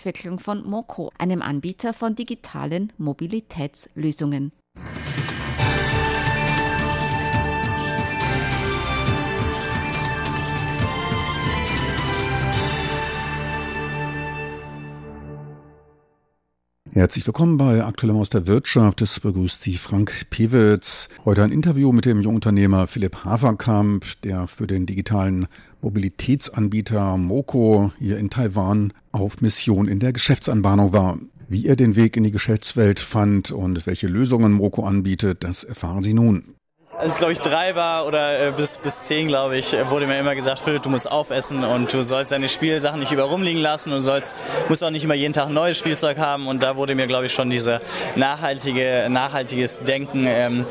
Entwicklung von Moco, einem Anbieter von digitalen Mobilitätslösungen. Herzlich willkommen bei Aktuellem aus der Wirtschaft. Es begrüßt Sie Frank Pewitz. Heute ein Interview mit dem Jungunternehmer Philipp Haverkamp, der für den digitalen Mobilitätsanbieter Moco hier in Taiwan auf Mission in der Geschäftsanbahnung war. Wie er den Weg in die Geschäftswelt fand und welche Lösungen Moco anbietet, das erfahren Sie nun. Als ich glaube ich drei war oder äh, bis, bis zehn, glaube ich, wurde mir immer gesagt, Philipp, du musst aufessen und du sollst deine Spielsachen nicht über rumliegen lassen und sollst, musst auch nicht immer jeden Tag ein neues Spielzeug haben. Und da wurde mir, glaube ich, schon diese nachhaltige, nachhaltiges Denken ähm,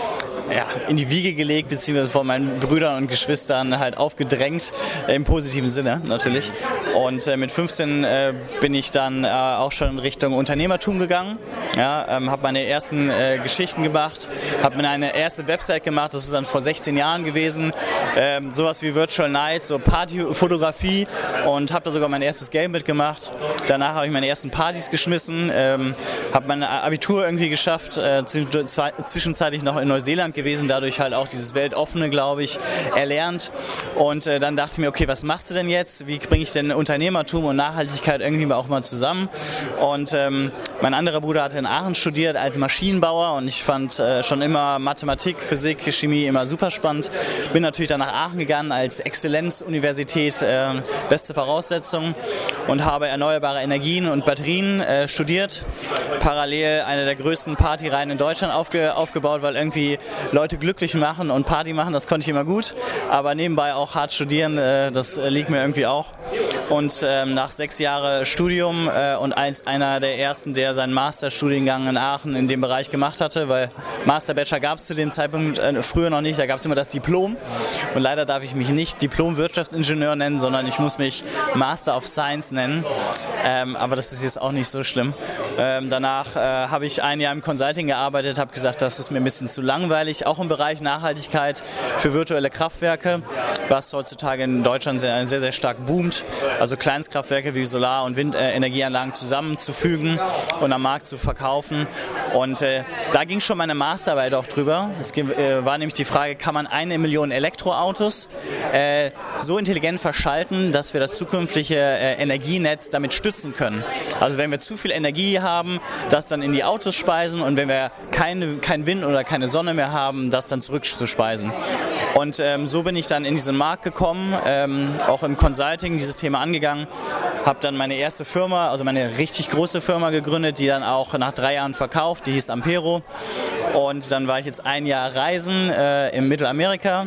ja, in die Wiege gelegt, beziehungsweise von meinen Brüdern und Geschwistern halt aufgedrängt, äh, im positiven Sinne natürlich. Und äh, mit 15 äh, bin ich dann äh, auch schon in Richtung Unternehmertum gegangen, ja, ähm, habe meine ersten äh, Geschichten gemacht, habe mir eine erste Website gemacht, gemacht. Das ist dann vor 16 Jahren gewesen. Ähm, sowas wie Virtual Nights, so Partyfotografie und habe da sogar mein erstes Game mitgemacht. Danach habe ich meine ersten Partys geschmissen, ähm, habe mein Abitur irgendwie geschafft, äh, zwischenzeitlich noch in Neuseeland gewesen, dadurch halt auch dieses Weltoffene, glaube ich, erlernt. Und äh, dann dachte ich mir, okay, was machst du denn jetzt? Wie bringe ich denn Unternehmertum und Nachhaltigkeit irgendwie auch mal zusammen? Und ähm, mein anderer Bruder hatte in Aachen studiert als Maschinenbauer und ich fand äh, schon immer Mathematik, Physik, Chemie immer super spannend. Bin natürlich dann nach Aachen gegangen als Exzellenzuniversität, äh, beste Voraussetzung und habe erneuerbare Energien und Batterien äh, studiert. Parallel eine der größten Partyreihen in Deutschland aufge aufgebaut, weil irgendwie Leute glücklich machen und Party machen, das konnte ich immer gut. Aber nebenbei auch hart studieren, äh, das liegt mir irgendwie auch. Und ähm, nach sechs Jahren Studium äh, und als einer der ersten, der seinen Masterstudiengang in Aachen in dem Bereich gemacht hatte, weil Master Bachelor gab es zu dem Zeitpunkt äh, früher noch nicht, da gab es immer das Diplom. Und leider darf ich mich nicht Diplom-Wirtschaftsingenieur nennen, sondern ich muss mich Master of Science nennen. Ähm, aber das ist jetzt auch nicht so schlimm. Ähm, danach äh, habe ich ein Jahr im Consulting gearbeitet, habe gesagt, das ist mir ein bisschen zu langweilig, auch im Bereich Nachhaltigkeit für virtuelle Kraftwerke, was heutzutage in Deutschland sehr, sehr, sehr stark boomt also Kleinstkraftwerke wie Solar- und Windenergieanlagen zusammenzufügen und am Markt zu verkaufen. Und äh, da ging schon meine Masterarbeit auch drüber. Es äh, war nämlich die Frage, kann man eine Million Elektroautos äh, so intelligent verschalten, dass wir das zukünftige äh, Energienetz damit stützen können. Also wenn wir zu viel Energie haben, das dann in die Autos speisen und wenn wir keine, kein Wind oder keine Sonne mehr haben, das dann zurückzuspeisen. Und ähm, so bin ich dann in diesen Markt gekommen, ähm, auch im Consulting dieses Thema angegangen, habe dann meine erste Firma, also meine richtig große Firma gegründet, die dann auch nach drei Jahren verkauft, die hieß Ampero. Und dann war ich jetzt ein Jahr reisen äh, in Mittelamerika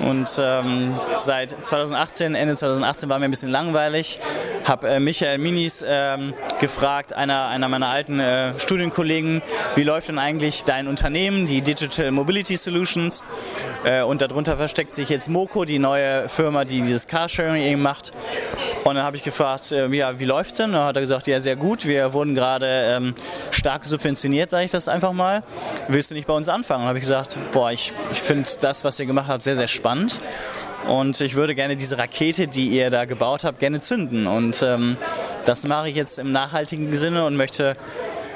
und ähm, seit 2018, Ende 2018 war mir ein bisschen langweilig, habe äh, Michael Minis ähm, gefragt, einer, einer meiner alten äh, Studienkollegen, wie läuft denn eigentlich dein Unternehmen, die Digital Mobility Solutions? Äh, und darunter versteckt sich jetzt Moco, die neue Firma, die dieses Carsharing eben macht. Und dann habe ich gefragt, äh, ja, wie läuft's denn? Dann hat er gesagt, ja, sehr gut. Wir wurden gerade ähm, stark subventioniert, sage ich das einfach mal. Willst du nicht bei uns anfangen? Und dann habe ich gesagt, boah, ich, ich finde das, was ihr gemacht habt, sehr, sehr spannend. Und ich würde gerne diese Rakete, die ihr da gebaut habt, gerne zünden. Und ähm, das mache ich jetzt im nachhaltigen Sinne und möchte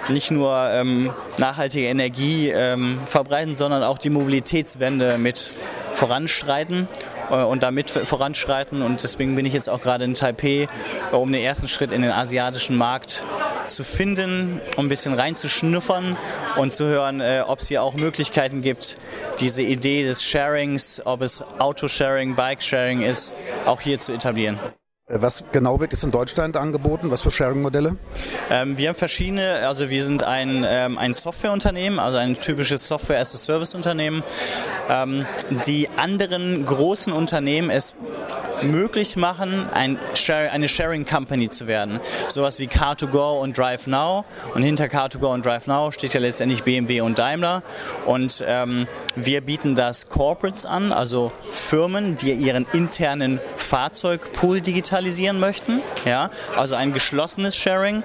nicht nur ähm, nachhaltige Energie ähm, verbreiten, sondern auch die Mobilitätswende mit voranschreiten äh, und damit voranschreiten. Und deswegen bin ich jetzt auch gerade in Taipei, äh, um den ersten Schritt in den asiatischen Markt zu finden, um ein bisschen reinzuschnuffern und zu hören, äh, ob es hier auch Möglichkeiten gibt, diese Idee des Sharings, ob es Autosharing, Bike-Sharing ist, auch hier zu etablieren. Äh, was genau wird jetzt in Deutschland angeboten? Was für Sharing-Modelle? Ähm, wir haben verschiedene, also wir sind ein, ähm, ein Softwareunternehmen, also ein typisches Software-as-a-Service-Unternehmen. Ähm, die anderen großen Unternehmen es möglich machen, ein Share, eine Sharing Company zu werden. Sowas wie Car2Go und Drive Now. Und hinter Car2Go und Drive Now steht ja letztendlich BMW und Daimler. Und ähm, wir bieten das Corporates an, also Firmen, die ihren internen Fahrzeugpool digitalisieren möchten. Ja, also ein geschlossenes Sharing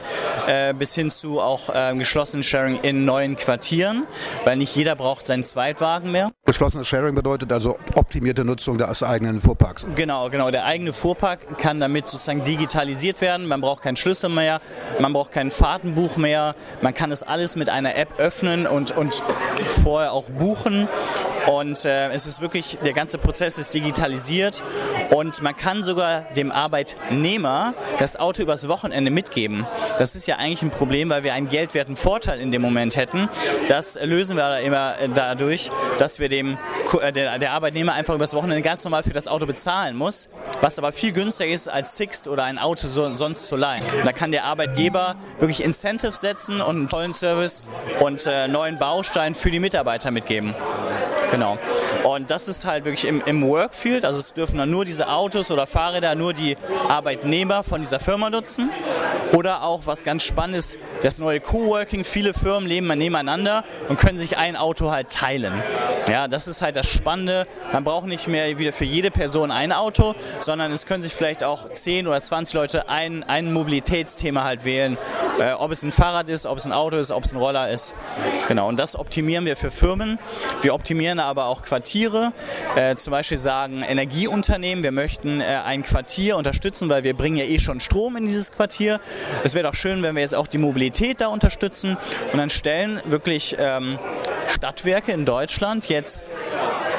äh, bis hin zu auch äh, geschlossenes Sharing in neuen Quartieren, weil nicht jeder braucht seinen Zweitwagen mehr. Geschlossenes Sharing bedeutet also optimierte Nutzung des eigenen Fuhrparks. Genau, genau. Der eigene Fuhrpark kann damit sozusagen digitalisiert werden. Man braucht keinen Schlüssel mehr, man braucht kein Fahrtenbuch mehr. Man kann es alles mit einer App öffnen und, und vorher auch buchen. Und äh, es ist wirklich, der ganze Prozess ist digitalisiert und man kann sogar dem Arbeitnehmer das Auto übers Wochenende mitgeben. Das ist ja eigentlich ein Problem, weil wir einen geldwerten Vorteil in dem Moment hätten. Das lösen wir immer dadurch, dass wir dem, äh, der, der Arbeitnehmer einfach übers Wochenende ganz normal für das Auto bezahlen muss, was aber viel günstiger ist als Sixt oder ein Auto so, sonst zu leihen. Und da kann der Arbeitgeber wirklich Incentives setzen und einen tollen Service und äh, neuen Baustein für die Mitarbeiter mitgeben. Genau. Und das ist halt wirklich im, im Workfield, also es dürfen dann nur diese Autos oder Fahrräder, nur die Arbeitnehmer von dieser Firma nutzen. Oder auch, was ganz spannend ist, das neue Coworking. Viele Firmen leben nebeneinander und können sich ein Auto halt teilen. Ja, das ist halt das Spannende. Man braucht nicht mehr wieder für jede Person ein Auto, sondern es können sich vielleicht auch 10 oder 20 Leute ein, ein Mobilitätsthema halt wählen. Äh, ob es ein Fahrrad ist, ob es ein Auto ist, ob es ein Roller ist. Genau, und das optimieren wir für Firmen. Wir optimieren aber auch Quartiere. Äh, zum Beispiel sagen Energieunternehmen, wir möchten äh, ein Quartier unterstützen, weil wir bringen ja eh schon Strom in dieses Quartier. Es wäre doch schön, wenn wir jetzt auch die Mobilität da unterstützen und dann stellen wirklich ähm, Stadtwerke in Deutschland jetzt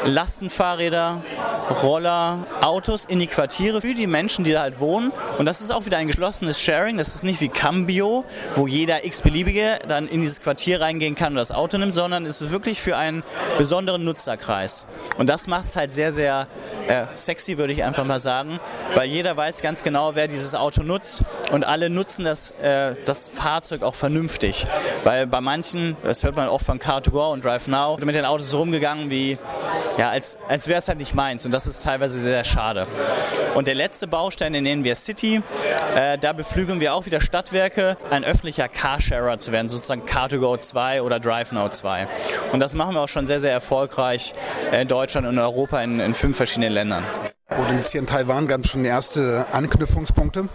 Lastenfahrräder, Roller, Autos in die Quartiere für die Menschen, die da halt wohnen. Und das ist auch wieder ein geschlossenes Sharing. Das ist nicht wie Cambio, wo jeder x-beliebige dann in dieses Quartier reingehen kann und das Auto nimmt, sondern es ist wirklich für einen besonderen Nutzerkreis. Und das macht es halt sehr, sehr äh, sexy, würde ich einfach mal sagen, weil jeder weiß ganz genau, wer dieses Auto nutzt und alle nutzen das, äh, das Fahrzeug auch vernünftig. Weil bei manchen, das hört man oft von Car2Go und Drive Now, mit den Autos rumgegangen wie ja, als, als wäre es halt nicht meins. Und das ist teilweise sehr, sehr schade. Und der letzte Baustein, den nennen wir City. Äh, da beflügeln wir auch wieder Stadtwerke, ein öffentlicher Carsharer zu werden, sozusagen Car2Go 2 oder DriveNow 2. Und das machen wir auch schon sehr, sehr erfolgreich in Deutschland und Europa in, in fünf verschiedenen Ländern. Jetzt hier in Taiwan ganz schon erste Anknüpfungspunkte?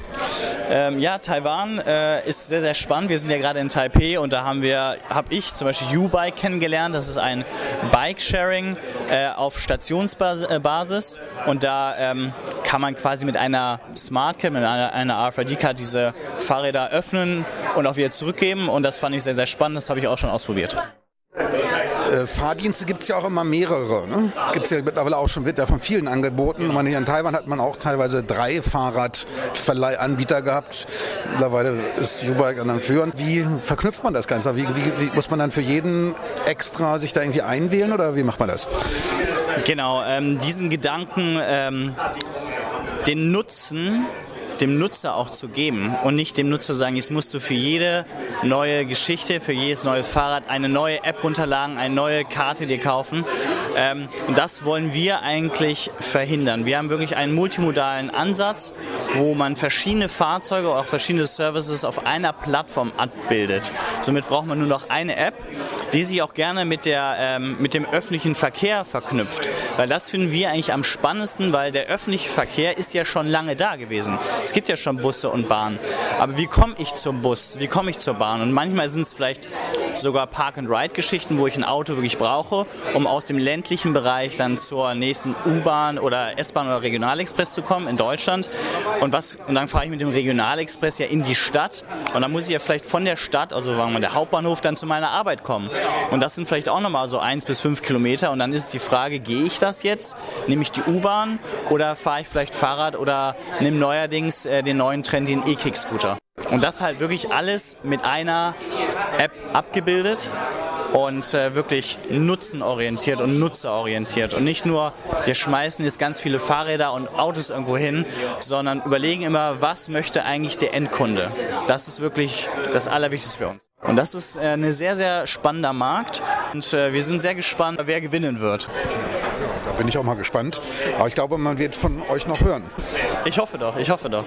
Ähm, ja, Taiwan äh, ist sehr, sehr spannend. Wir sind ja gerade in Taipei und da haben wir, habe ich zum Beispiel U-Bike kennengelernt. Das ist ein Bike-Sharing äh, auf Stationsbasis und da ähm, kann man quasi mit einer Smart Card, mit einer, einer RFID-Card diese Fahrräder öffnen und auch wieder zurückgeben und das fand ich sehr, sehr spannend. Das habe ich auch schon ausprobiert. Äh, Fahrdienste gibt es ja auch immer mehrere. Ne? Gibt es ja mittlerweile auch schon, wird ja von vielen angeboten. Man, in Taiwan hat man auch teilweise drei Fahrradverleihanbieter gehabt. Mittlerweile ist U-Bike an führend. Wie verknüpft man das Ganze? Wie, wie, wie, muss man dann für jeden extra sich da irgendwie einwählen oder wie macht man das? Genau, ähm, diesen Gedanken, ähm, den Nutzen dem Nutzer auch zu geben und nicht dem Nutzer sagen, jetzt musst du für jede neue Geschichte, für jedes neue Fahrrad eine neue App runterladen, eine neue Karte dir kaufen. Ähm, das wollen wir eigentlich verhindern. Wir haben wirklich einen multimodalen Ansatz, wo man verschiedene Fahrzeuge, auch verschiedene Services auf einer Plattform abbildet. Somit braucht man nur noch eine App, die sich auch gerne mit, der, ähm, mit dem öffentlichen Verkehr verknüpft. Weil das finden wir eigentlich am spannendsten, weil der öffentliche Verkehr ist ja schon lange da gewesen. Es gibt ja schon Busse und Bahnen. Aber wie komme ich zum Bus? Wie komme ich zur Bahn? Und manchmal sind es vielleicht sogar Park-and-Ride-Geschichten, wo ich ein Auto wirklich brauche, um aus dem ländlichen Bereich dann zur nächsten U-Bahn oder S-Bahn oder Regionalexpress zu kommen in Deutschland. Und, was, und dann fahre ich mit dem Regionalexpress ja in die Stadt. Und dann muss ich ja vielleicht von der Stadt, also sagen wir der Hauptbahnhof, dann zu meiner Arbeit kommen. Und das sind vielleicht auch nochmal so eins bis fünf Kilometer. Und dann ist die Frage, gehe ich das jetzt? Nehme ich die U-Bahn oder fahre ich vielleicht Fahrrad oder nehme neuerdings äh, den neuen Trend, den E-Kick-Scooter. Und das halt wirklich alles mit einer App abgebildet und äh, wirklich nutzenorientiert und nutzerorientiert. Und nicht nur, wir schmeißen jetzt ganz viele Fahrräder und Autos irgendwo hin, sondern überlegen immer, was möchte eigentlich der Endkunde. Das ist wirklich das Allerwichtigste für uns. Und das ist äh, ein sehr, sehr spannender Markt und äh, wir sind sehr gespannt, wer gewinnen wird. Da bin ich auch mal gespannt. Aber ich glaube, man wird von euch noch hören. Ich hoffe doch, ich hoffe doch.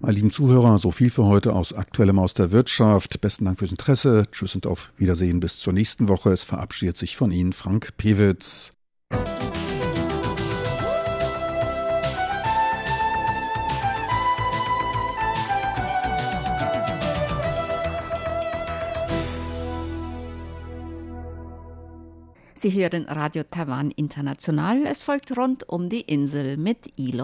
Meine lieben Zuhörer, so viel für heute aus Aktuellem aus der Wirtschaft. Besten Dank fürs Interesse. Tschüss und auf Wiedersehen bis zur nächsten Woche. Es verabschiedet sich von Ihnen Frank Pewitz. Sie hören Radio Taiwan International. Es folgt rund um die Insel mit Ilo.